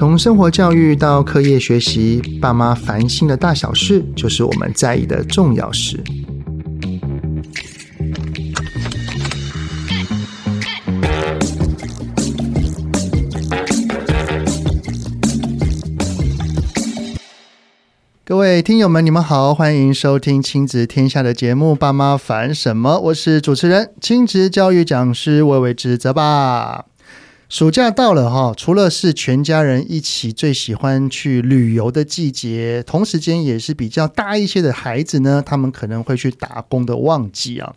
从生活教育到课业学习，爸妈烦心的大小事，就是我们在意的重要事。各位听友们，你们好，欢迎收听亲子天下的节目《爸妈烦什么》，我是主持人、亲子教育讲师魏玮之泽爸。暑假到了哈，除了是全家人一起最喜欢去旅游的季节，同时间也是比较大一些的孩子呢，他们可能会去打工的旺季啊。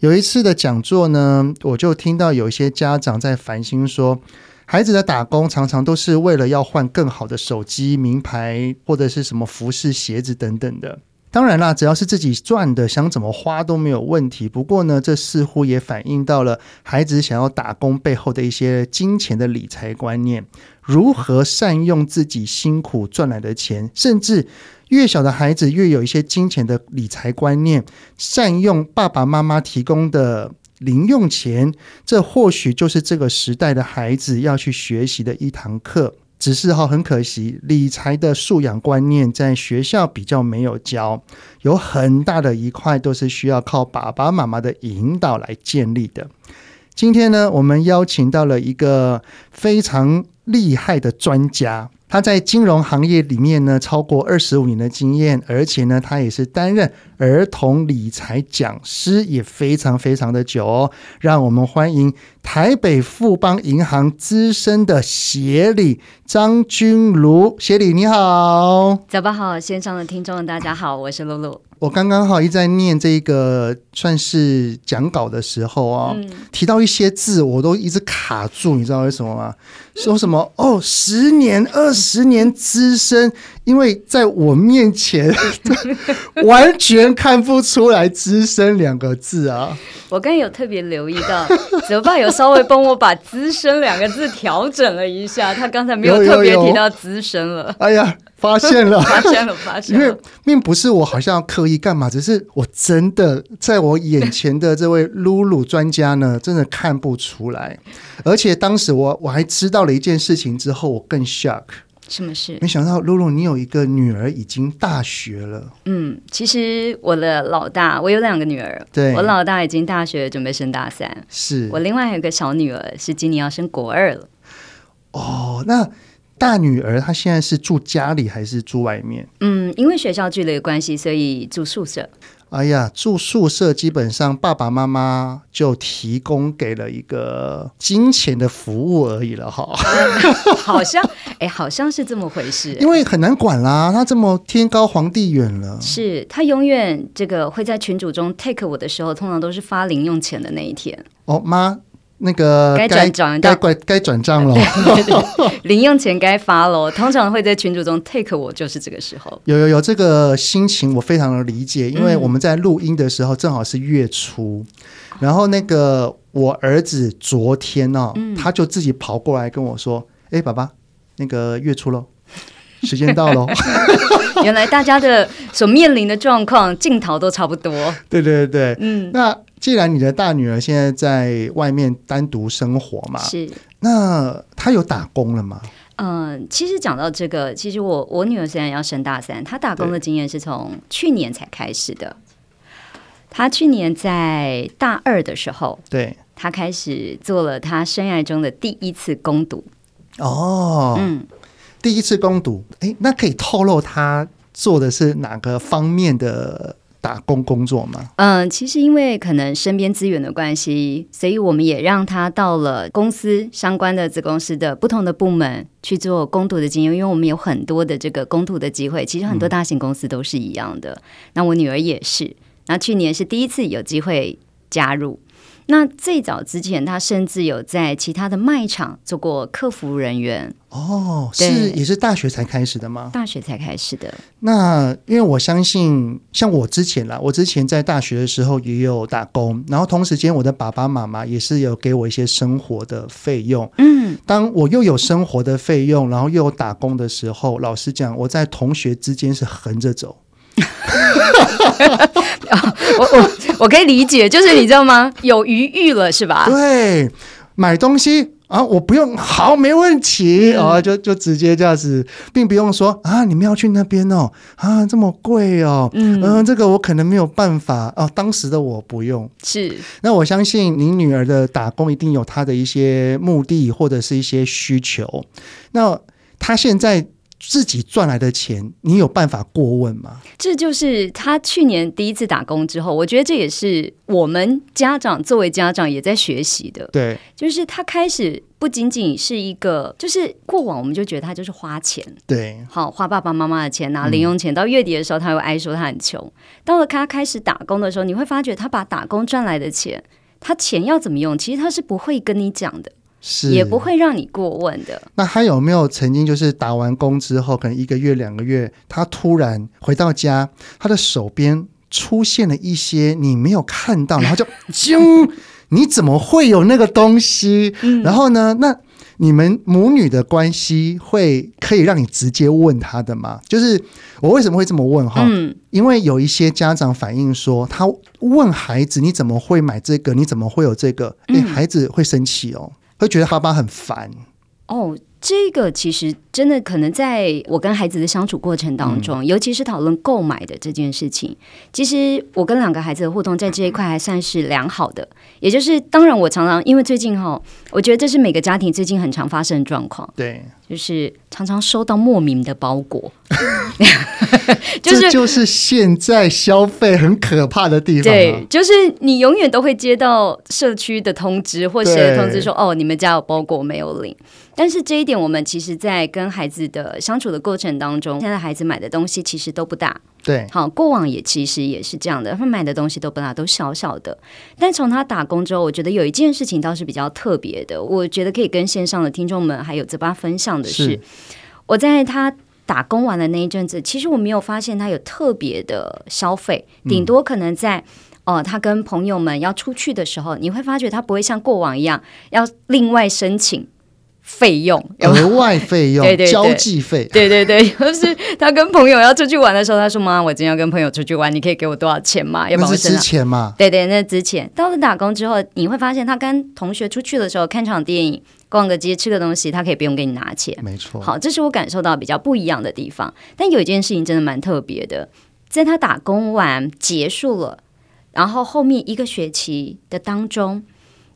有一次的讲座呢，我就听到有一些家长在烦心说，孩子的打工常常都是为了要换更好的手机、名牌或者是什么服饰、鞋子等等的。当然啦，只要是自己赚的，想怎么花都没有问题。不过呢，这似乎也反映到了孩子想要打工背后的一些金钱的理财观念，如何善用自己辛苦赚来的钱，甚至越小的孩子越有一些金钱的理财观念，善用爸爸妈妈提供的零用钱，这或许就是这个时代的孩子要去学习的一堂课。只是哈，很可惜，理财的素养观念在学校比较没有教，有很大的一块都是需要靠爸爸妈妈的引导来建立的。今天呢，我们邀请到了一个非常厉害的专家。他在金融行业里面呢，超过二十五年的经验，而且呢，他也是担任儿童理财讲师，也非常非常的久哦。让我们欢迎台北富邦银行资深的协理张君如，协理你好，早上好，线上的听众大家好，我是露露。我刚刚好一在念这个算是讲稿的时候啊、哦，嗯、提到一些字，我都一直卡住，你知道为什么吗？说什么哦，十年、二十年资深，因为在我面前 完全看不出来“资深”两个字啊。我刚有特别留意到，泽爸有稍微帮我把“资深”两个字调整了一下，他刚才没有特别提到“资深”了。哎呀。发现了，发现了，发现了。因为并不是我好像要刻意干嘛，只是我真的在我眼前的这位露露专家呢，真的看不出来。而且当时我我还知道了一件事情之后，我更 shock。什么事？没想到露露，你有一个女儿已经大学了。嗯，其实我的老大，我有两个女儿。对，我老大已经大学准备升大三，是我另外还有一个小女儿，是今年要升国二了。哦，那。大女儿她现在是住家里还是住外面？嗯，因为学校距离的关系，所以住宿舍。哎呀，住宿舍基本上爸爸妈妈就提供给了一个金钱的服务而已了哈。好像哎，好像是这么回事。因为很难管啦，他这么天高皇帝远了。是他永远这个会在群组中 take 我的时候，通常都是发零用钱的那一天。哦，妈。那个该转账，该该该转账了。对对对，零用钱该发了。通常会在群组中 take 我，就是这个时候。有有有这个心情，我非常的理解。因为我们在录音的时候正好是月初，嗯、然后那个我儿子昨天呢、哦，嗯、他就自己跑过来跟我说：“哎，爸爸，那个月初喽，时间到喽。” 原来大家的所面临的状况，镜头都差不多。对对对对，嗯，那。既然你的大女儿现在在外面单独生活嘛，是，那她有打工了吗？嗯，其实讲到这个，其实我我女儿现在要升大三，她打工的经验是从去年才开始的。她去年在大二的时候，对，她开始做了她生涯中的第一次攻读。哦，嗯，第一次攻读，哎，那可以透露他做的是哪个方面的？打工工作吗？嗯，其实因为可能身边资源的关系，所以我们也让他到了公司相关的子公司的不同的部门去做攻读的经验，因为我们有很多的这个攻读的机会。其实很多大型公司都是一样的。嗯、那我女儿也是，那去年是第一次有机会加入。那最早之前，他甚至有在其他的卖场做过客服人员。哦，是也是大学才开始的吗？大学才开始的。那因为我相信，像我之前啦，我之前在大学的时候也有打工，然后同时间我的爸爸妈妈也是有给我一些生活的费用。嗯，当我又有生活的费用，然后又有打工的时候，老实讲，我在同学之间是横着走。我我我可以理解，就是你知道吗？有余裕了是吧？对，买东西啊，我不用，好，没问题，嗯、啊，就就直接这样子，并不用说啊，你们要去那边哦，啊，这么贵哦，嗯、呃，这个我可能没有办法哦、啊，当时的我不用，是，那我相信您女儿的打工一定有她的一些目的或者是一些需求，那她现在。自己赚来的钱，你有办法过问吗？这就是他去年第一次打工之后，我觉得这也是我们家长作为家长也在学习的。对，就是他开始不仅仅是一个，就是过往我们就觉得他就是花钱，对，好花爸爸妈妈的钱拿零用钱，嗯、到月底的时候他又挨说他很穷。到了他开始打工的时候，你会发觉他把打工赚来的钱，他钱要怎么用，其实他是不会跟你讲的。是也不会让你过问的。那他有没有曾经就是打完工之后，可能一个月、两个月，他突然回到家，他的手边出现了一些你没有看到，然后就 惊，你怎么会有那个东西？嗯、然后呢，那你们母女的关系会可以让你直接问他的吗？就是我为什么会这么问哈？嗯，因为有一些家长反映说，他问孩子你怎么会买这个？你怎么会有这个？哎，孩子会生气哦。会觉得爸爸很烦哦。这个其实真的可能在我跟孩子的相处过程当中，嗯、尤其是讨论购买的这件事情，其实我跟两个孩子的互动在这一块还算是良好的。也就是，当然我常常因为最近哈，我觉得这是每个家庭最近很常发生的状况。对，就是常常收到莫名的包裹，就是、这就是现在消费很可怕的地方、啊。对，就是你永远都会接到社区的通知或谁的通知说，哦，你们家有包裹没有领。但是这一点，我们其实，在跟孩子的相处的过程当中，现在孩子买的东西其实都不大。对，好，过往也其实也是这样的，他买的东西都不大，都小小的。但从他打工之后，我觉得有一件事情倒是比较特别的，我觉得可以跟线上的听众们还有泽爸分享的是，是我在他打工完的那一阵子，其实我没有发现他有特别的消费，顶多可能在哦、嗯呃，他跟朋友们要出去的时候，你会发觉他不会像过往一样要另外申请。费用额外费用，对对对，交际费，对对对，就是他跟朋友要出去玩的时候，他说：“妈，我今天要跟朋友出去玩，你可以给我多少钱吗？”要不是之前嘛，对对，那之前到了打工之后，你会发现他跟同学出去的时候，看场电影、逛个街、吃个东西，他可以不用给你拿钱，没错。好，这是我感受到比较不一样的地方。但有一件事情真的蛮特别的，在他打工完结束了，然后后面一个学期的当中。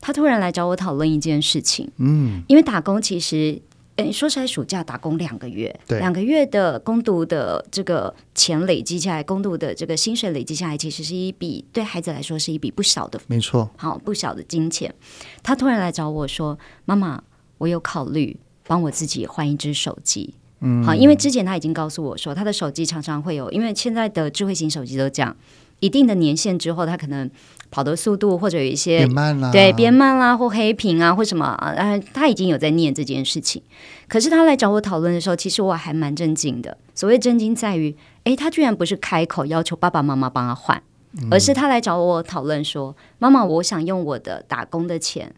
他突然来找我讨论一件事情，嗯，因为打工其实，诶，说起来，暑假打工两个月，对，两个月的工读的这个钱累积下来，工读的这个薪水累积下来，其实是一笔对孩子来说是一笔不小的，没错，好不小的金钱。他突然来找我说：“妈妈，我有考虑帮我自己换一只手机，嗯，好，因为之前他已经告诉我说，他的手机常常会有，因为现在的智慧型手机都这样。”一定的年限之后，他可能跑的速度或者有一些变慢啦，对，变慢啦，或黑屏啊，或什么啊，他已经有在念这件事情。可是他来找我讨论的时候，其实我还蛮震惊的。所谓震惊在于，诶，他居然不是开口要求爸爸妈妈帮他换，嗯、而是他来找我讨论说：“妈妈，我想用我的打工的钱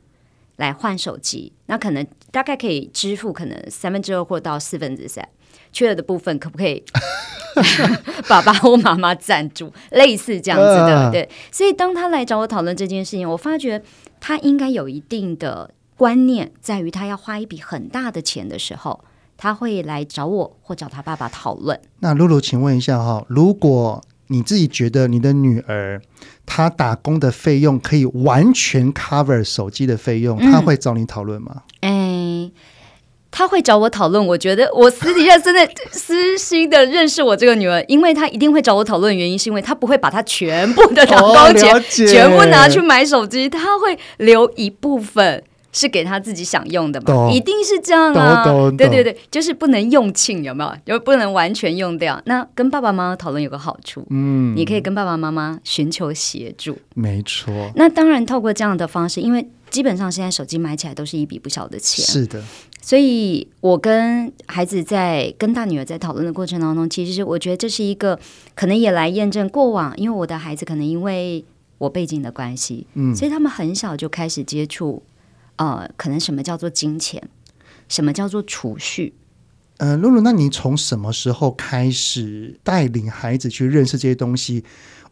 来换手机，那可能大概可以支付可能三分之二或到四分之三。”缺了的部分可不可以 爸爸或妈妈赞助？类似这样子的，对。所以当他来找我讨论这件事情，我发觉他应该有一定的观念，在于他要花一笔很大的钱的时候，他会来找我或找他爸爸讨论。那露露，请问一下哈，如果你自己觉得你的女儿她打工的费用可以完全 cover 手机的费用，她会找你讨论吗？哎。欸他会找我讨论，我觉得我私底下真的私心的认识我这个女儿，因为他一定会找我讨论原因，是因为他不会把他全部的打 包钱、哦、全部拿去买手机，他会留一部分是给他自己想用的嘛，一定是这样啊，对对对，就是不能用尽，有没有？就不能完全用掉。那跟爸爸妈妈讨论有个好处，嗯，你可以跟爸爸妈妈寻求协助，没错。那当然，透过这样的方式，因为基本上现在手机买起来都是一笔不小的钱，是的。所以，我跟孩子在跟大女儿在讨论的过程当中，其实我觉得这是一个可能也来验证过往，因为我的孩子可能因为我背景的关系，嗯，所以他们很小就开始接触，呃，可能什么叫做金钱，什么叫做储蓄。呃，露露，那你从什么时候开始带领孩子去认识这些东西？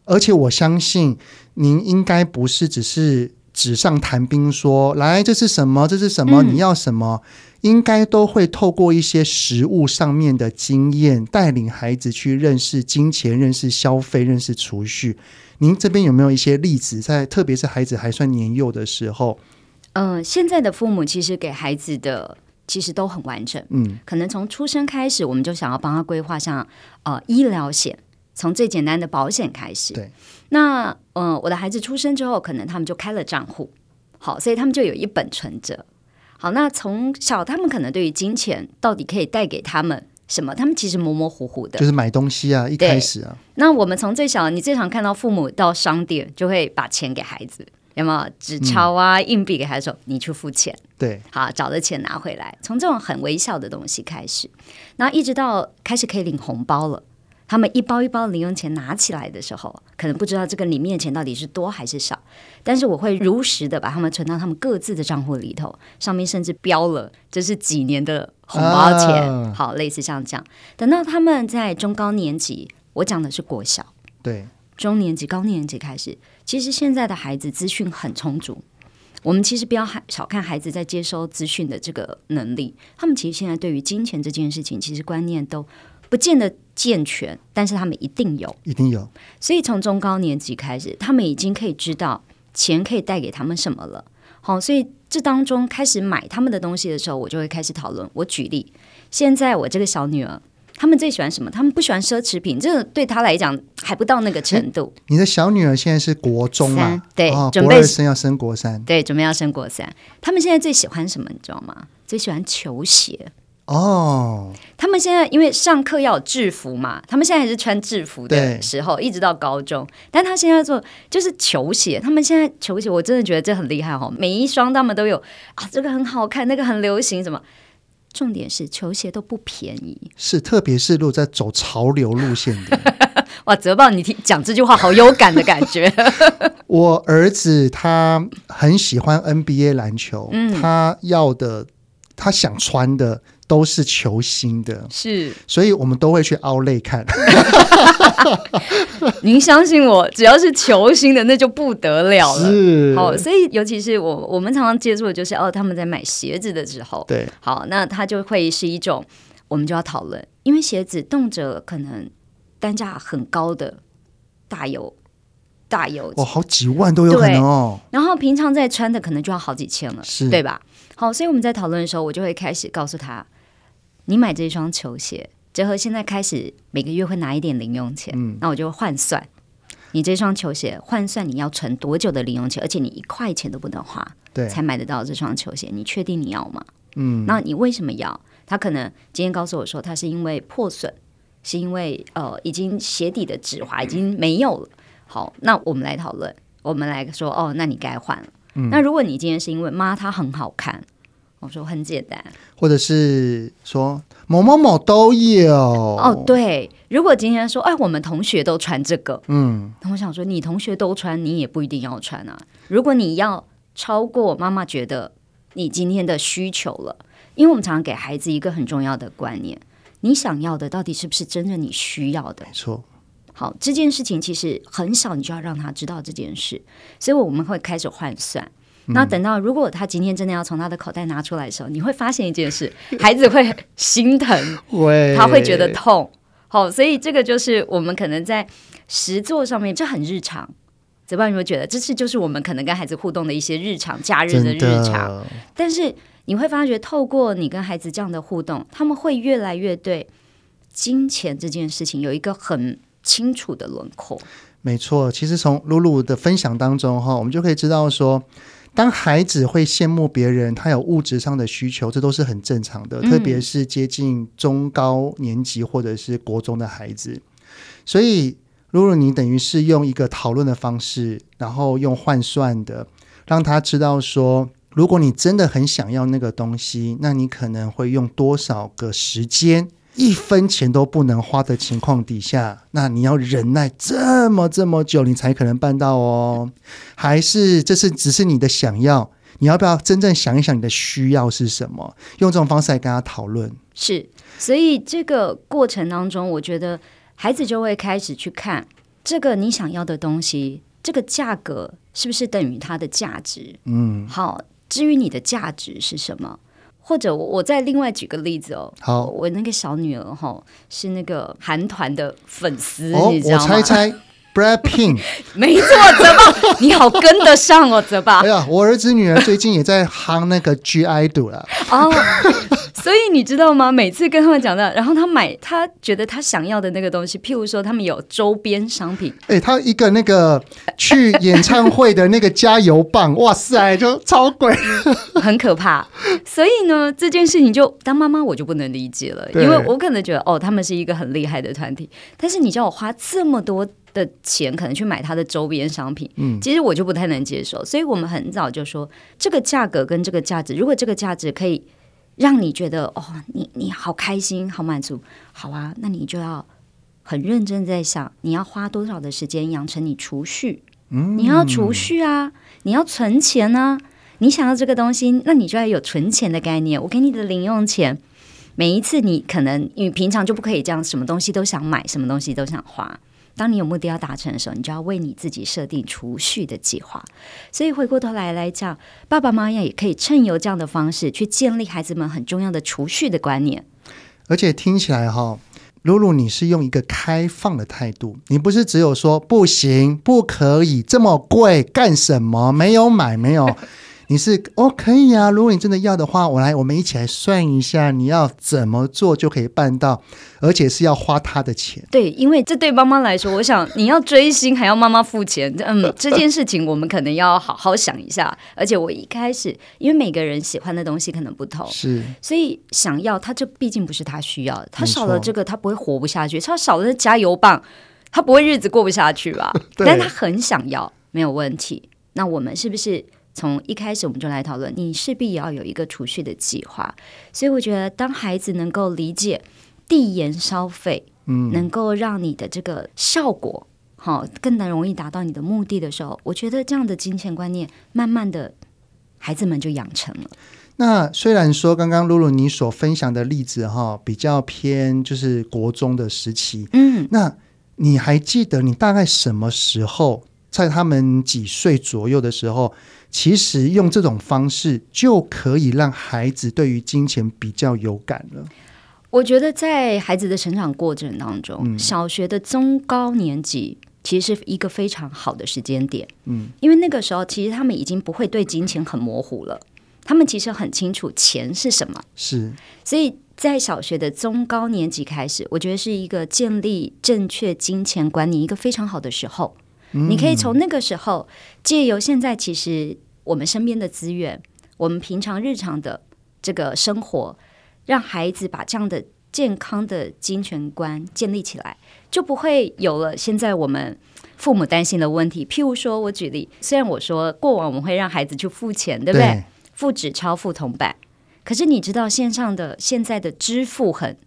而且我相信您应该不是只是。纸上谈兵说，说来这是什么？这是什么？你要什么？嗯应该都会透过一些实物上面的经验，带领孩子去认识金钱、认识消费、认识储蓄。您这边有没有一些例子，在特别是孩子还算年幼的时候？嗯、呃，现在的父母其实给孩子的其实都很完整。嗯，可能从出生开始，我们就想要帮他规划像呃医疗险，从最简单的保险开始。对，那嗯、呃，我的孩子出生之后，可能他们就开了账户，好，所以他们就有一本存折。好，那从小他们可能对于金钱到底可以带给他们什么，他们其实模模糊糊的。就是买东西啊，一开始啊。那我们从最小，你最常看到父母到商店就会把钱给孩子，有没有纸钞啊、嗯、硬币给孩子说，你去付钱。对，好，找的钱拿回来。从这种很微小的东西开始，然后一直到开始可以领红包了。他们一包一包零用钱拿起来的时候，可能不知道这个里面的钱到底是多还是少，但是我会如实的把他们存到他们各自的账户里头，上面甚至标了这是几年的红包钱，啊、好，类似像这样。等到他们在中高年级，我讲的是国小，对，中年级、高年级开始，其实现在的孩子资讯很充足，我们其实不要小看孩子在接收资讯的这个能力，他们其实现在对于金钱这件事情，其实观念都不见得健全，但是他们一定有，一定有。所以从中高年级开始，他们已经可以知道钱可以带给他们什么了。好，所以这当中开始买他们的东西的时候，我就会开始讨论。我举例，现在我这个小女儿，他们最喜欢什么？他们不喜欢奢侈品，这个对他来讲还不到那个程度。你的小女儿现在是国中啊？对，哦、准备国二升要升国三，对，准备要升国三。他们现在最喜欢什么？你知道吗？最喜欢球鞋。哦，他们现在因为上课要有制服嘛，他们现在还是穿制服的时候，一直到高中。但他现在做就是球鞋，他们现在球鞋我真的觉得这很厉害哦，每一双他们都有啊，这个很好看，那个很流行，什么？重点是球鞋都不便宜，是特别是如果在走潮流路线的。哇，泽豹，你听讲这句话好有感的感觉。我儿子他很喜欢 NBA 篮球，嗯，他要的，他想穿的。都是球星的，是，所以我们都会去 Outlet 看。您相信我，只要是球星的，那就不得了了。是，好，所以尤其是我，我们常常接触的就是哦，他们在买鞋子的时候，对，好，那他就会是一种，我们就要讨论，因为鞋子动辄可能单价很高的，大有大有，哦，好几万都有可能哦。然后平常在穿的可能就要好几千了，是对吧？好，所以我们在讨论的时候，我就会开始告诉他。你买这双球鞋，结合现在开始每个月会拿一点零用钱，嗯，那我就换算，你这双球鞋换算你要存多久的零用钱，而且你一块钱都不能花，对，才买得到这双球鞋，你确定你要吗？嗯，那你为什么要？他可能今天告诉我说，他是因为破损，是因为呃，已经鞋底的指滑已经没有了。好，那我们来讨论，我们来说，哦，那你该换了。嗯，那如果你今天是因为妈，它很好看。我说很简单，或者是说某某某都有哦。对，如果今天说哎，我们同学都穿这个，嗯，那我想说，你同学都穿，你也不一定要穿啊。如果你要超过妈妈觉得你今天的需求了，因为我们常常给孩子一个很重要的观念：你想要的到底是不是真正你需要的？没错。好，这件事情其实很少，你就要让他知道这件事，所以我们会开始换算。那等到如果他今天真的要从他的口袋拿出来的时候，你会发现一件事，孩子会心疼，他会觉得痛。好，所以这个就是我们可能在实作上面，这很日常。泽爸有没有觉得，这是就是我们可能跟孩子互动的一些日常、假日的日常？但是你会发觉，透过你跟孩子这样的互动，他们会越来越对金钱这件事情有一个很清楚的轮廓。没错，其实从露露的分享当中哈，我们就可以知道说。当孩子会羡慕别人，他有物质上的需求，这都是很正常的。嗯、特别是接近中高年级或者是国中的孩子，所以如果你等于是用一个讨论的方式，然后用换算的，让他知道说，如果你真的很想要那个东西，那你可能会用多少个时间。一分钱都不能花的情况底下，那你要忍耐这么这么久，你才可能办到哦？还是这是只是你的想要？你要不要真正想一想你的需要是什么？用这种方式来跟他讨论。是，所以这个过程当中，我觉得孩子就会开始去看这个你想要的东西。这个价格是不是等于它的价值？嗯，好，至于你的价值是什么？或者我我再另外举个例子哦，好，我那个小女儿哈、哦、是那个韩团的粉丝，哦，你知道吗？我猜猜 Brad Pink，没错，泽爸，你好跟得上哦，泽爸。哎呀，我儿子女儿最近也在夯那个 G-IDLE 了。哦。所以你知道吗？每次跟他们讲到，然后他买他觉得他想要的那个东西，譬如说他们有周边商品，哎、欸，他一个那个 去演唱会的那个加油棒，哇塞，就超贵，很可怕。所以呢，这件事情就当妈妈我就不能理解了，因为我可能觉得哦，他们是一个很厉害的团体，但是你叫我花这么多的钱，可能去买他的周边商品，嗯，其实我就不太能接受。所以我们很早就说，这个价格跟这个价值，如果这个价值可以。让你觉得哦，你你好开心，好满足，好啊，那你就要很认真在想，你要花多少的时间养成你储蓄，嗯，你要储蓄啊，你要存钱啊，你想要这个东西，那你就要有存钱的概念。我给你的零用钱，每一次你可能你平常就不可以这样，什么东西都想买，什么东西都想花。当你有目的要达成的时候，你就要为你自己设定储蓄的计划。所以回过头来来讲，爸爸妈妈也可以趁由这样的方式去建立孩子们很重要的储蓄的观念。而且听起来哈，露露你是用一个开放的态度，你不是只有说不行、不可以这么贵干什么？没有买，没有。你是哦，可以啊。如果你真的要的话，我来，我们一起来算一下，你要怎么做就可以办到，而且是要花他的钱。对，因为这对妈妈来说，我想你要追星还要妈妈付钱，嗯，这件事情我们可能要好好想一下。而且我一开始，因为每个人喜欢的东西可能不同，是，所以想要他，这毕竟不是他需要的，他少了这个，他不会活不下去。他少了加油棒，他不会日子过不下去吧？但他很想要，没有问题。那我们是不是？从一开始我们就来讨论，你势必也要有一个储蓄的计划。所以我觉得，当孩子能够理解递延消费，嗯，能够让你的这个效果好更能容易达到你的目的的时候，我觉得这样的金钱观念，慢慢的孩子们就养成了。那虽然说刚刚露露你所分享的例子哈，比较偏就是国中的时期，嗯，那你还记得你大概什么时候在他们几岁左右的时候？其实用这种方式就可以让孩子对于金钱比较有感了。我觉得在孩子的成长过程当中，嗯、小学的中高年级其实是一个非常好的时间点。嗯，因为那个时候其实他们已经不会对金钱很模糊了，他们其实很清楚钱是什么。是，所以在小学的中高年级开始，我觉得是一个建立正确金钱观念一个非常好的时候。你可以从那个时候借由现在其实我们身边的资源，我们平常日常的这个生活，让孩子把这样的健康的金钱观建立起来，就不会有了现在我们父母担心的问题。譬如说，我举例，虽然我说过往我们会让孩子去付钱，对不对？对。付纸钞、付铜板，可是你知道线上的现在的支付很，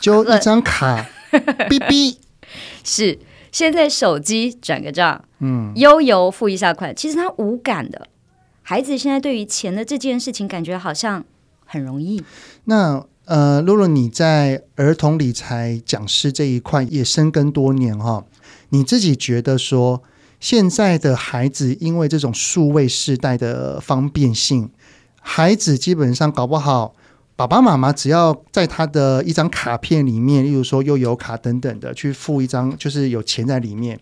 就一张卡，哔哔，是。现在手机转个账，嗯，悠游付一下款，其实他无感的。孩子现在对于钱的这件事情，感觉好像很容易。那呃，露露你在儿童理财讲师这一块也深耕多年哈、哦，你自己觉得说，现在的孩子因为这种数位时代的方便性，孩子基本上搞不好。爸爸妈妈只要在他的一张卡片里面，例如说又有卡等等的，去付一张，就是有钱在里面，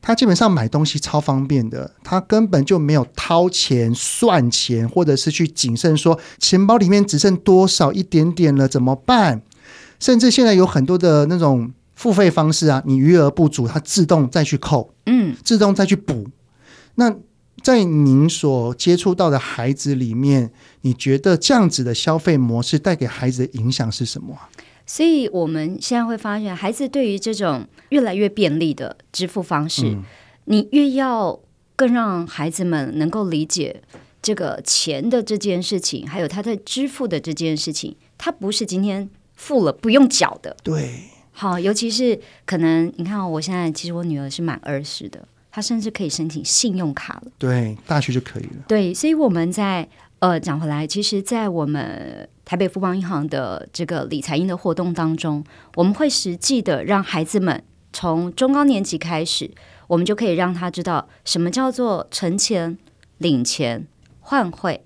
他基本上买东西超方便的，他根本就没有掏钱算钱，或者是去谨慎说钱包里面只剩多少一点点了怎么办？甚至现在有很多的那种付费方式啊，你余额不足，它自动再去扣，嗯，自动再去补，那。在您所接触到的孩子里面，你觉得这样子的消费模式带给孩子的影响是什么？所以我们现在会发现，孩子对于这种越来越便利的支付方式，嗯、你越要更让孩子们能够理解这个钱的这件事情，还有他在支付的这件事情，他不是今天付了不用缴的。对，好，尤其是可能你看，我现在其实我女儿是满二十的。他甚至可以申请信用卡了，对，大学就可以了。对，所以我们在呃讲回来，其实，在我们台北富邦银行的这个理财营的活动当中，我们会实际的让孩子们从中高年级开始，我们就可以让他知道什么叫做存钱、领钱、换汇，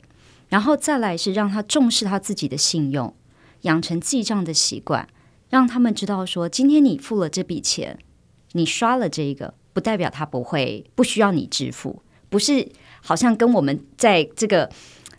然后再来是让他重视他自己的信用，养成记账的习惯，让他们知道说，今天你付了这笔钱，你刷了这个，不代表他不会不需要你支付，不是好像跟我们在这个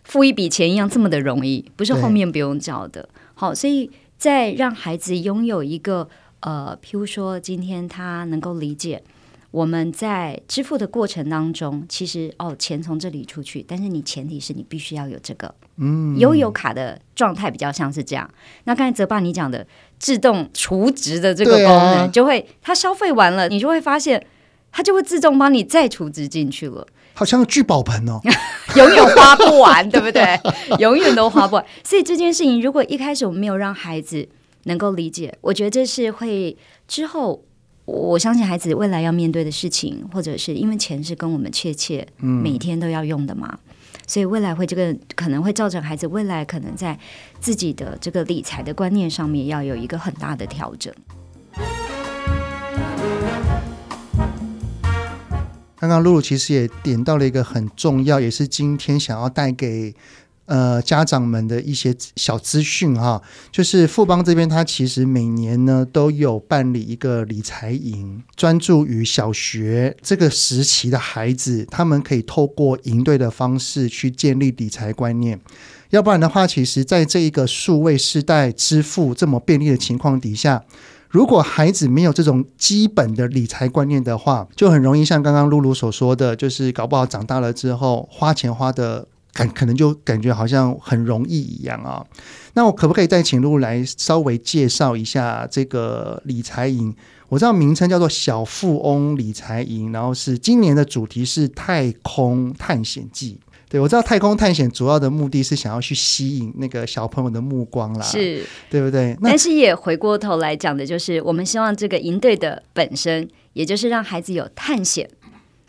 付一笔钱一样这么的容易，不是后面不用交的。好，所以在让孩子拥有一个呃，譬如说今天他能够理解。我们在支付的过程当中，其实哦，钱从这里出去，但是你前提是你必须要有这个，嗯，悠游卡的状态比较像是这样。那刚才泽爸你讲的自动储值的这个功能，啊、就会他消费完了，你就会发现他就会自动帮你再储值进去了，好像聚宝盆哦，永远 花不完，对不对？永远都花不完。所以这件事情，如果一开始我们没有让孩子能够理解，我觉得这是会之后。我相信孩子未来要面对的事情，或者是因为钱是跟我们切切每天都要用的嘛，嗯、所以未来会这个可能会造成孩子未来可能在自己的这个理财的观念上面要有一个很大的调整。刚刚露露其实也点到了一个很重要，也是今天想要带给。呃，家长们的一些小资讯哈，就是富邦这边，它其实每年呢都有办理一个理财营，专注于小学这个时期的孩子，他们可以透过营队的方式去建立理财观念。要不然的话，其实在这一个数位时代支付这么便利的情况底下，如果孩子没有这种基本的理财观念的话，就很容易像刚刚露露所说的，就是搞不好长大了之后花钱花的。感可能就感觉好像很容易一样啊、那我可不可以再请露露来稍微介绍一下这个理财营？我知道名称叫做小富翁理财营，然后是今年的主题是太空探险记。对，我知道太空探险主要的目的是想要去吸引那个小朋友的目光啦，是对不对？但是也回过头来讲的就是，我们希望这个营队的本身，也就是让孩子有探险。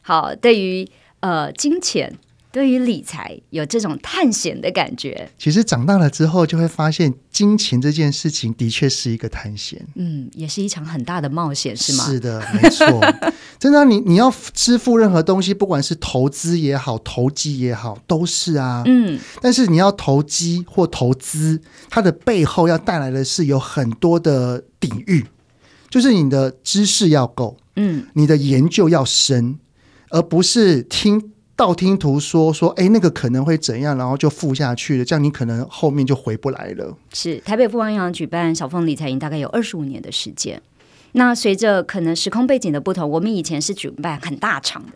好，对于呃金钱。对于理财有这种探险的感觉，其实长大了之后就会发现，金钱这件事情的确是一个探险，嗯，也是一场很大的冒险，是吗？是的，没错。真的，你你要支付任何东西，不管是投资也好，投机也好，都是啊，嗯。但是你要投机或投资，它的背后要带来的是有很多的底蕴，就是你的知识要够，嗯，你的研究要深，而不是听。道听途说说，哎，那个可能会怎样，然后就付下去了，这样你可能后面就回不来了。是台北富邦银行举办小凤理财营，大概有二十五年的时间。那随着可能时空背景的不同，我们以前是举办很大场的，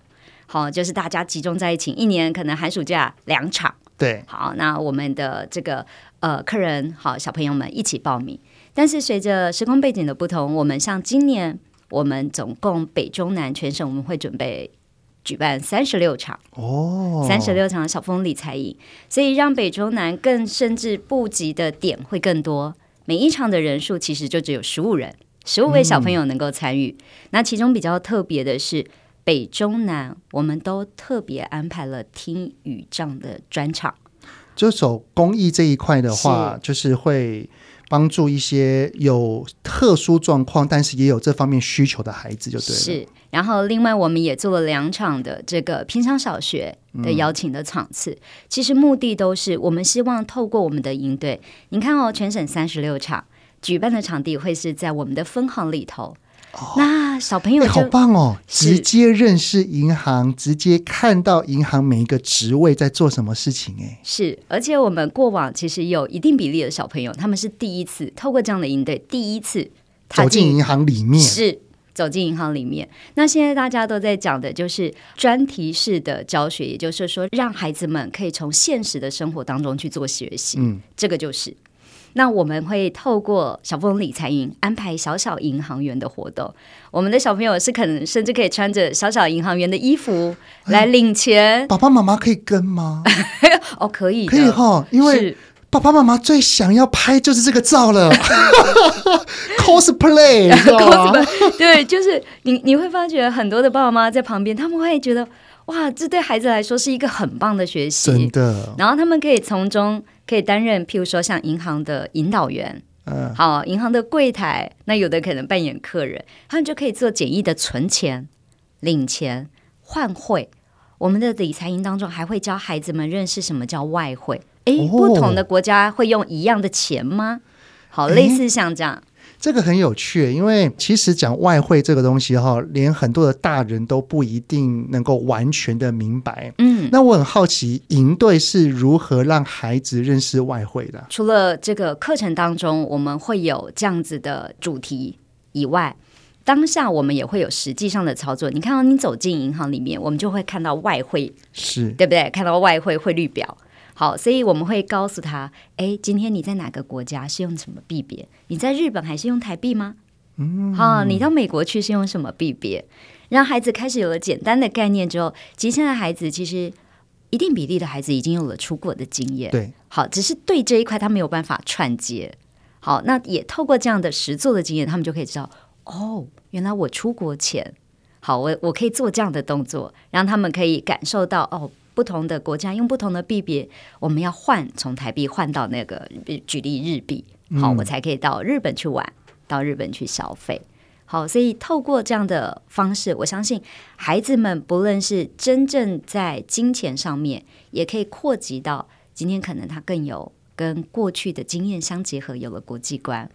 好，就是大家集中在一起，一年可能寒暑假两场。对，好，那我们的这个呃客人，好，小朋友们一起报名。但是随着时空背景的不同，我们像今年，我们总共北中南全省我们会准备。举办三十六场哦，三十六场小峰理财营，所以让北中南更甚至布及的点会更多。每一场的人数其实就只有十五人，十五位小朋友能够参与。嗯、那其中比较特别的是北中南，我们都特别安排了听语障的专场。就走公益这一块的话，是就是会。帮助一些有特殊状况，但是也有这方面需求的孩子，就对了。是，然后另外我们也做了两场的这个平常小学的邀请的场次，嗯、其实目的都是我们希望透过我们的营队，你看哦，全省三十六场举办的场地会是在我们的分行里头。哦、那小朋友、欸、好棒哦！直接认识银行，直接看到银行每一个职位在做什么事情。哎，是，而且我们过往其实有一定比例的小朋友，他们是第一次透过这样的应对，第一次走进银行里面，是走进银行里面。那现在大家都在讲的就是专题式的教学，也就是说，让孩子们可以从现实的生活当中去做学习。嗯，这个就是。那我们会透过小丰理财营安排小小银行员的活动，我们的小朋友是可能甚至可以穿着小小银行员的衣服来领钱。爸爸妈妈可以跟吗？哦，可以，可以哈，因为爸爸妈妈最想要拍就是这个照了，cosplay，cosplay，对，就是你你会发觉很多的爸爸妈妈在旁边，他们会觉得哇，这对孩子来说是一个很棒的学习，真的。然后他们可以从中。可以担任，譬如说像银行的引导员，嗯，好，银行的柜台，那有的可能扮演客人，他们就可以做简易的存钱、领钱、换汇。我们的理财营当中还会教孩子们认识什么叫外汇。诶，不同的国家会用一样的钱吗？好，类似像这样。这个很有趣，因为其实讲外汇这个东西哈，连很多的大人都不一定能够完全的明白。嗯，那我很好奇，营队是如何让孩子认识外汇的？除了这个课程当中我们会有这样子的主题以外，当下我们也会有实际上的操作。你看到你走进银行里面，我们就会看到外汇，是对不对？看到外汇汇率表。好，所以我们会告诉他：哎，今天你在哪个国家是用什么币别？你在日本还是用台币吗？嗯，好，你到美国去是用什么币别？让孩子开始有了简单的概念之后，其实现在孩子其实一定比例的孩子已经有了出国的经验。对，好，只是对这一块他没有办法串接。好，那也透过这样的实作的经验，他们就可以知道：哦，原来我出国前，好，我我可以做这样的动作，让他们可以感受到哦。不同的国家用不同的币别，我们要换从台币换到那个，举例日币，好，我才可以到日本去玩，到日本去消费。好，所以透过这样的方式，我相信孩子们不论是真正在金钱上面，也可以扩及到今天可能他更有跟过去的经验相结合，有了国际观。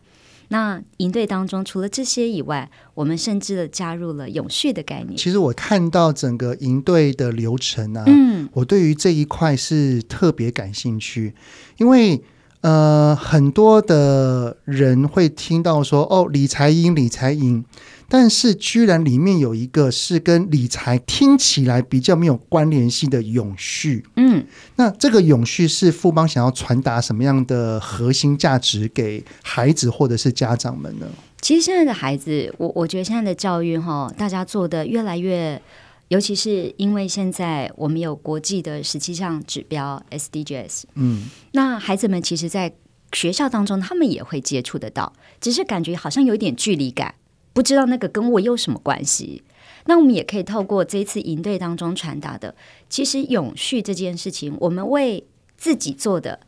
那营队当中，除了这些以外，我们甚至的加入了永续的概念。其实我看到整个营队的流程啊，嗯，我对于这一块是特别感兴趣，因为呃，很多的人会听到说，哦，理财营，理财营。但是，居然里面有一个是跟理财听起来比较没有关联性的永续。嗯，那这个永续是富邦想要传达什么样的核心价值给孩子或者是家长们呢？其实现在的孩子，我我觉得现在的教育哈，大家做的越来越，尤其是因为现在我们有国际的十七项指标 SDGs。嗯，那孩子们其实，在学校当中，他们也会接触得到，只是感觉好像有一点距离感。不知道那个跟我有什么关系？那我们也可以透过这一次营队当中传达的，其实永续这件事情，我们为自己做的，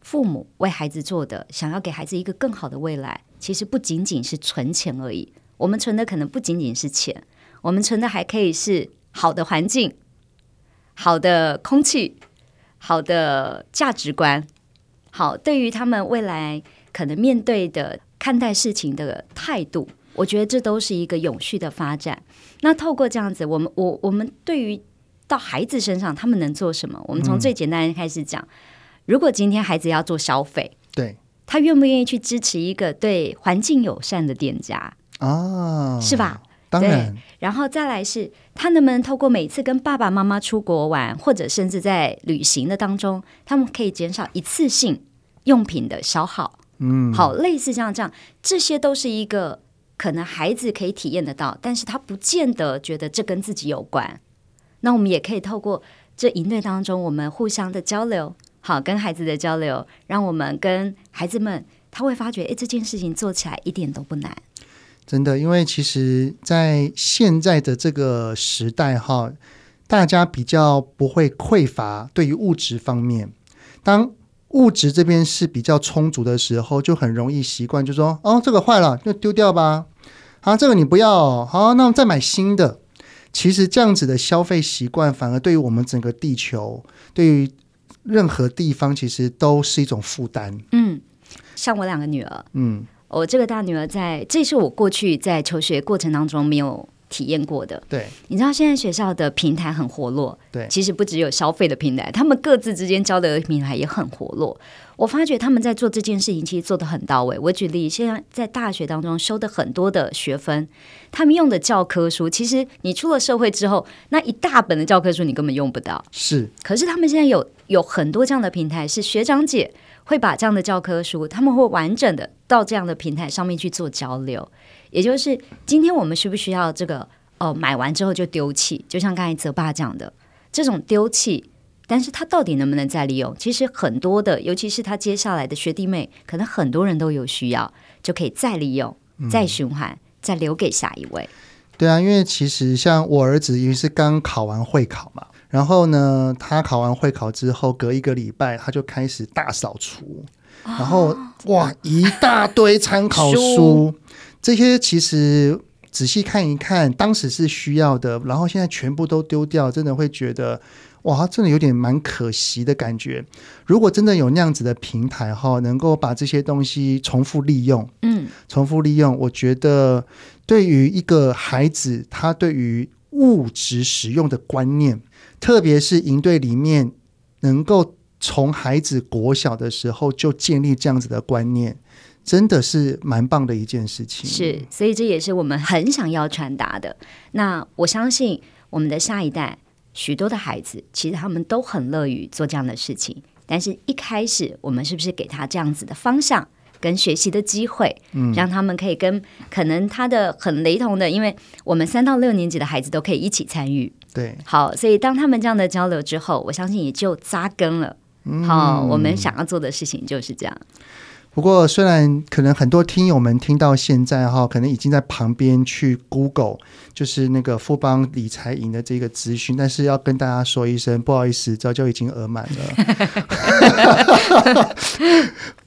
父母为孩子做的，想要给孩子一个更好的未来，其实不仅仅是存钱而已。我们存的可能不仅仅是钱，我们存的还可以是好的环境、好的空气、好的价值观，好，对于他们未来可能面对的看待事情的态度。我觉得这都是一个永续的发展。那透过这样子，我们我我们对于到孩子身上，他们能做什么？我们从最简单的开始讲。如果今天孩子要做消费，对，他愿不愿意去支持一个对环境友善的店家啊？是吧？当然。然后再来是，他能不能透过每次跟爸爸妈妈出国玩，或者甚至在旅行的当中，他们可以减少一次性用品的消耗？嗯，好，类似像这样，这些都是一个。可能孩子可以体验得到，但是他不见得觉得这跟自己有关。那我们也可以透过这营队当中，我们互相的交流，好，跟孩子的交流，让我们跟孩子们，他会发觉，诶，这件事情做起来一点都不难。真的，因为其实，在现在的这个时代，哈，大家比较不会匮乏，对于物质方面，当。物质这边是比较充足的时候，就很容易习惯，就说哦，这个坏了就丢掉吧。啊，这个你不要，好，那我们再买新的。其实这样子的消费习惯，反而对于我们整个地球，对于任何地方，其实都是一种负担。嗯，像我两个女儿，嗯，我这个大女儿在，这是我过去在求学过程当中没有。体验过的，对，你知道现在学校的平台很活络，对，其实不只有消费的平台，他们各自之间交流的平台也很活络。我发觉他们在做这件事情，其实做的很到位。我举例，现在在大学当中修的很多的学分，他们用的教科书，其实你出了社会之后，那一大本的教科书你根本用不到。是，可是他们现在有有很多这样的平台，是学长姐会把这样的教科书，他们会完整的到这样的平台上面去做交流。也就是今天我们需不需要这个？哦、呃，买完之后就丢弃，就像刚才泽爸讲的这种丢弃，但是他到底能不能再利用？其实很多的，尤其是他接下来的学弟妹，可能很多人都有需要，就可以再利用、再循环、嗯、再留给下一位。对啊，因为其实像我儿子，因为是刚考完会考嘛，然后呢，他考完会考之后，隔一个礼拜他就开始大扫除，然后哇，一大堆参考书。这些其实仔细看一看，当时是需要的，然后现在全部都丢掉，真的会觉得哇，真的有点蛮可惜的感觉。如果真的有那样子的平台哈，能够把这些东西重复利用，嗯，重复利用，我觉得对于一个孩子，他对于物质使用的观念，特别是营队里面能够从孩子国小的时候就建立这样子的观念。真的是蛮棒的一件事情，是，所以这也是我们很想要传达的。那我相信我们的下一代，许多的孩子，其实他们都很乐于做这样的事情。但是，一开始我们是不是给他这样子的方向跟学习的机会，嗯，让他们可以跟可能他的很雷同的，因为我们三到六年级的孩子都可以一起参与，对，好，所以当他们这样的交流之后，我相信也就扎根了。好，我们想要做的事情就是这样。不过，虽然可能很多听友们听到现在哈，可能已经在旁边去 Google，就是那个富邦理财营的这个资讯，但是要跟大家说一声，不好意思，早就已经额满了。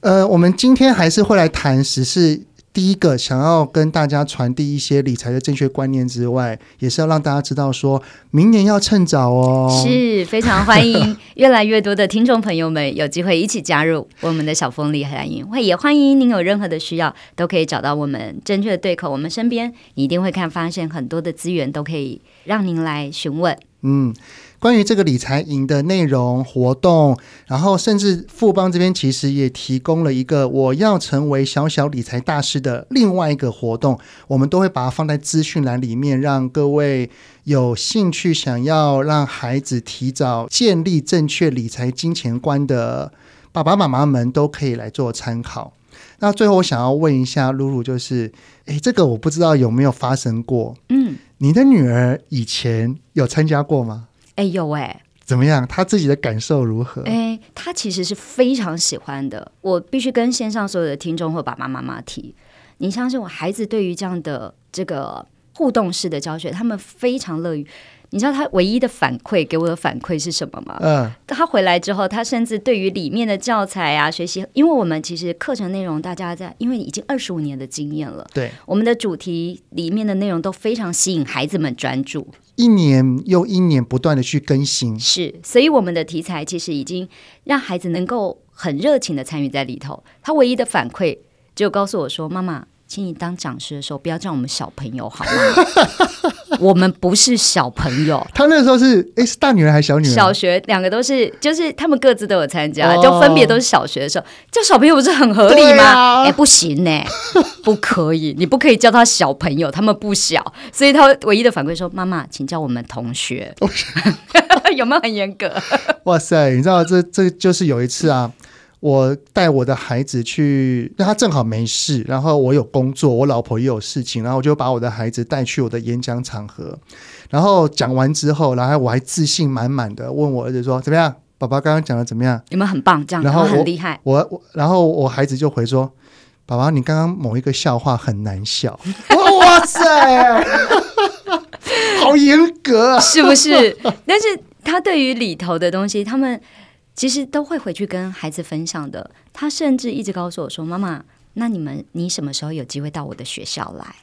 呃，我们今天还是会来谈时事。第一个想要跟大家传递一些理财的正确观念之外，也是要让大家知道，说明年要趁早哦。是非常欢迎越来越多的听众朋友们有机会一起加入我们的小丰理财营会，也欢迎您有任何的需要都可以找到我们正确的对口，我们身边一定会看发现很多的资源都可以让您来询问。嗯。关于这个理财营的内容活动，然后甚至富邦这边其实也提供了一个我要成为小小理财大师的另外一个活动，我们都会把它放在资讯栏里面，让各位有兴趣想要让孩子提早建立正确理财金钱观的爸爸妈妈们都可以来做参考。那最后我想要问一下露露，就是，诶，这个我不知道有没有发生过？嗯，你的女儿以前有参加过吗？哎有哎，怎么样？她自己的感受如何？哎，她其实是非常喜欢的。我必须跟线上所有的听众或爸爸妈妈提，你相信我，孩子对于这样的这个互动式的教学，他们非常乐于。你知道他唯一的反馈给我的反馈是什么吗？嗯，他回来之后，他甚至对于里面的教材啊学习，因为我们其实课程内容大家在，因为已经二十五年的经验了，对，我们的主题里面的内容都非常吸引孩子们专注，一年又一年不断的去更新，是，所以我们的题材其实已经让孩子能够很热情的参与在里头。他唯一的反馈就告诉我说：“妈妈。”请你当讲师的时候，不要叫我们小朋友好吗？我们不是小朋友。他那时候是诶，是大女儿还是小女儿？小学两个都是，就是他们各自都有参加，哦、就分别都是小学的时候，叫小朋友不是很合理吗？哎、啊，不行呢，不可以，你不可以叫他小朋友，他们不小。所以他唯一的反馈说：“妈妈，请叫我们同学。” 有没有很严格？哇塞，你知道这这就是有一次啊。我带我的孩子去，那他正好没事，然后我有工作，我老婆也有事情，然后我就把我的孩子带去我的演讲场合，然后讲完之后，然后我还自信满满的问我儿子说：“怎么样？爸爸刚刚讲的怎么样？有没有很棒？这样，然后很厉害。我”我我，然后我孩子就回说：“爸爸，你刚刚某一个笑话很难笑。”哇塞，好严格啊，是不是？但是他对于里头的东西，他们。其实都会回去跟孩子分享的。他甚至一直告诉我说：“妈妈，那你们你什么时候有机会到我的学校来？”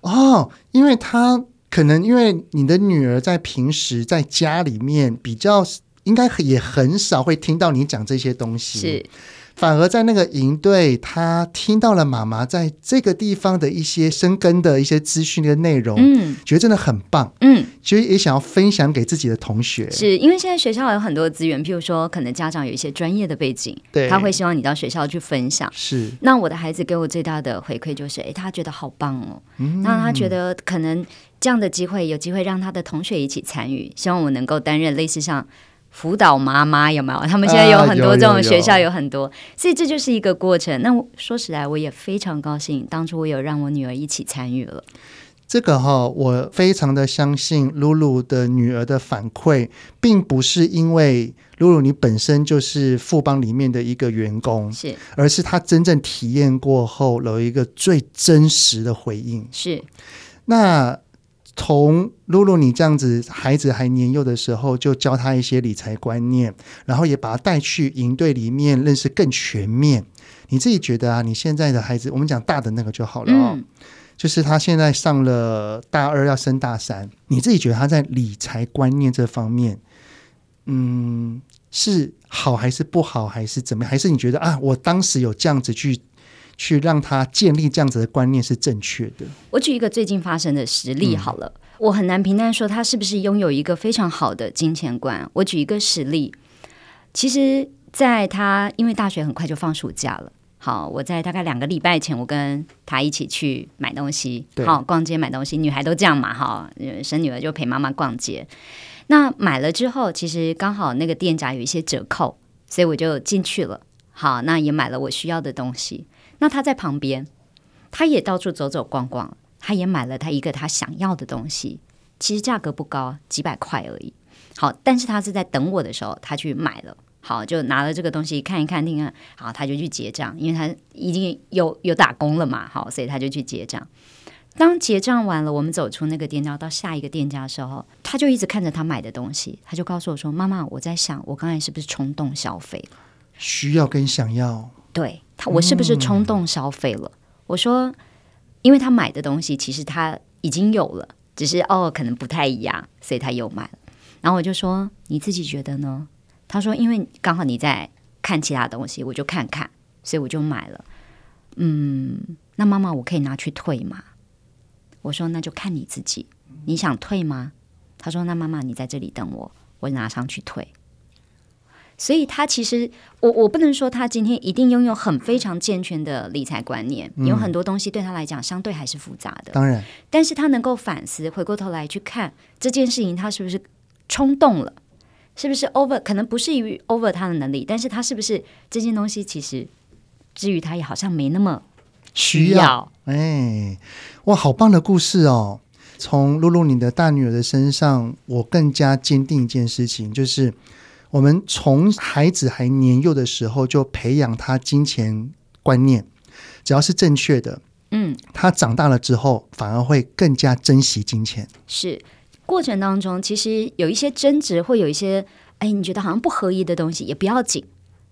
哦，因为他可能因为你的女儿在平时在家里面比较，应该也很少会听到你讲这些东西。是。反而在那个营队，他听到了妈妈在这个地方的一些生根的一些资讯的内容，嗯，觉得真的很棒，嗯，所以也想要分享给自己的同学。是因为现在学校有很多资源，譬如说，可能家长有一些专业的背景，对，他会希望你到学校去分享。是，那我的孩子给我最大的回馈就是，哎，他觉得好棒哦，嗯，那他觉得可能这样的机会有机会让他的同学一起参与，希望我能够担任类似像。辅导妈妈有没有？他们现在有很多这种学校，有很多，所以这就是一个过程。那说实在，我也非常高兴，当初我有让我女儿一起参与了。这个哈，我非常的相信露露的女儿的反馈，并不是因为露露你本身就是富邦里面的一个员工，是，而是她真正体验过后有一个最真实的回应。是，那。从露露你这样子，孩子还年幼的时候就教他一些理财观念，然后也把他带去营队里面认识更全面。你自己觉得啊，你现在的孩子，我们讲大的那个就好了哦。嗯、就是他现在上了大二，要升大三。你自己觉得他在理财观念这方面，嗯，是好还是不好，还是怎么样？还是你觉得啊，我当时有这样子去去让他建立这样子的观念是正确的？我举一个最近发生的实例好了，嗯、我很难评断说他是不是拥有一个非常好的金钱观。我举一个实例，其实在他因为大学很快就放暑假了。好，我在大概两个礼拜前，我跟他一起去买东西，对好，逛街买东西，女孩都这样嘛，哈，生女儿就陪妈妈逛街。那买了之后，其实刚好那个店家有一些折扣，所以我就进去了。好，那也买了我需要的东西。那他在旁边，他也到处走走逛逛，他也买了他一个他想要的东西，其实价格不高，几百块而已。好，但是他是在等我的时候，他去买了。好，就拿了这个东西看一看，听看，好，他就去结账，因为他已经有有打工了嘛，好，所以他就去结账。当结账完了，我们走出那个店家到下一个店家的时候，他就一直看着他买的东西，他就告诉我说：“妈妈，我在想，我刚才是不是冲动消费？需要跟想要？对他，我是不是冲动消费了？”、我说：“因为他买的东西其实他已经有了，只是哦，可能不太一样，所以他又买了。”然后我就说：“你自己觉得呢？”他说：“因为刚好你在看其他东西，我就看看，所以我就买了。嗯，那妈妈，我可以拿去退吗？”我说：“那就看你自己，你想退吗？”他说：“那妈妈，你在这里等我，我拿上去退。”所以，他其实我我不能说他今天一定拥有很非常健全的理财观念，有很多东西对他来讲相对还是复杂的。当然，但是他能够反思，回过头来去看这件事情，他是不是冲动了？是不是 over？可能不是于 over 他的能力，但是他是不是这件东西其实至于他也好像没那么需要？需要哎，哇，好棒的故事哦！从露露你的大女儿的身上，我更加坚定一件事情，就是我们从孩子还年幼的时候就培养他金钱观念，只要是正确的，嗯，他长大了之后反而会更加珍惜金钱。是。过程当中，其实有一些争执，会有一些哎，你觉得好像不合意的东西，也不要紧。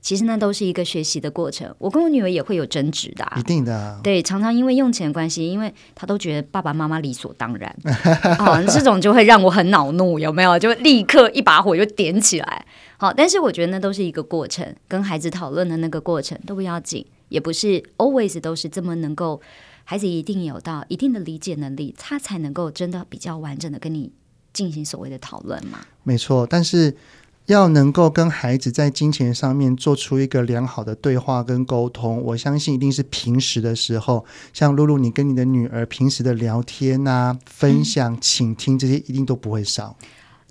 其实那都是一个学习的过程。我跟我女儿也会有争执的，一定的。对，常常因为用钱关系，因为她都觉得爸爸妈妈理所当然，好，这种就会让我很恼怒，有没有？就立刻一把火就点起来。好，但是我觉得那都是一个过程，跟孩子讨论的那个过程都不要紧，也不是 always 都是这么能够，孩子一定有到一定的理解能力，他才能够真的比较完整的跟你。进行所谓的讨论嘛？没错，但是要能够跟孩子在金钱上面做出一个良好的对话跟沟通，我相信一定是平时的时候，像露露，你跟你的女儿平时的聊天啊、分享、倾听这些，一定都不会少。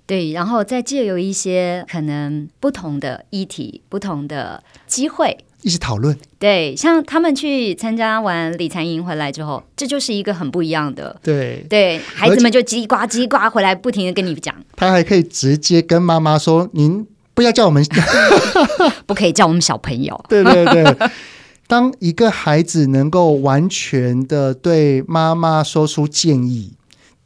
对，然后再借由一些可能不同的议题、不同的机会。一起讨论，对，像他们去参加完理财营回来之后，这就是一个很不一样的，对对，孩子们就叽呱叽呱回来，不停的跟你讲，他还可以直接跟妈妈说：“您不要叫我们，不可以叫我们小朋友。”对对对，当一个孩子能够完全的对妈妈说出建议。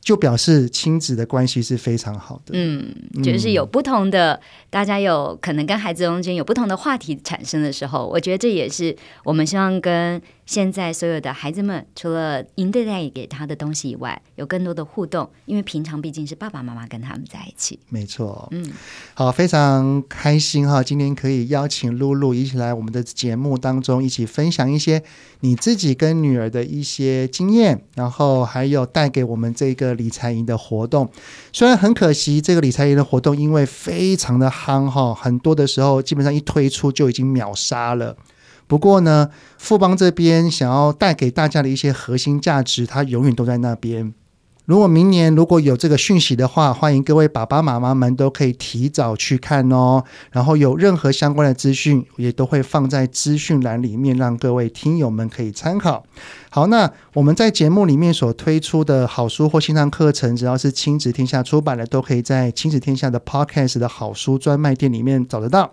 就表示亲子的关系是非常好的。嗯，就是有不同的，嗯、大家有可能跟孩子中间有不同的话题产生的时候，我觉得这也是我们希望跟现在所有的孩子们，除了应对带给他的东西以外，有更多的互动，因为平常毕竟是爸爸妈妈跟他们在一起。没错，嗯，好，非常开心哈，今天可以邀请露露一起来我们的节目当中，一起分享一些你自己跟女儿的一些经验，然后还有带给我们这个。理财营的活动，虽然很可惜，这个理财营的活动因为非常的夯哈，很多的时候基本上一推出就已经秒杀了。不过呢，富邦这边想要带给大家的一些核心价值，它永远都在那边。如果明年如果有这个讯息的话，欢迎各位爸爸妈妈们都可以提早去看哦。然后有任何相关的资讯，也都会放在资讯栏里面，让各位听友们可以参考。好，那我们在节目里面所推出的好书或线上课程，只要是亲子天下出版的，都可以在亲子天下的 Podcast 的好书专卖店里面找得到。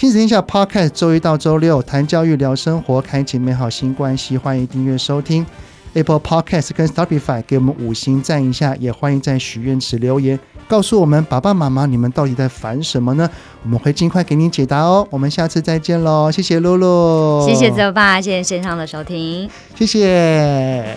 亲子天下 Podcast 周一到周六谈教育、聊生活，开启美好新关系，欢迎订阅收听。Apple Podcast 跟 Spotify 给我们五星赞一下，也欢迎在许愿池留言，告诉我们爸爸妈妈你们到底在烦什么呢？我们会尽快给你解答哦。我们下次再见喽，谢谢露露，谢谢泽爸，谢谢线上的收听，谢谢。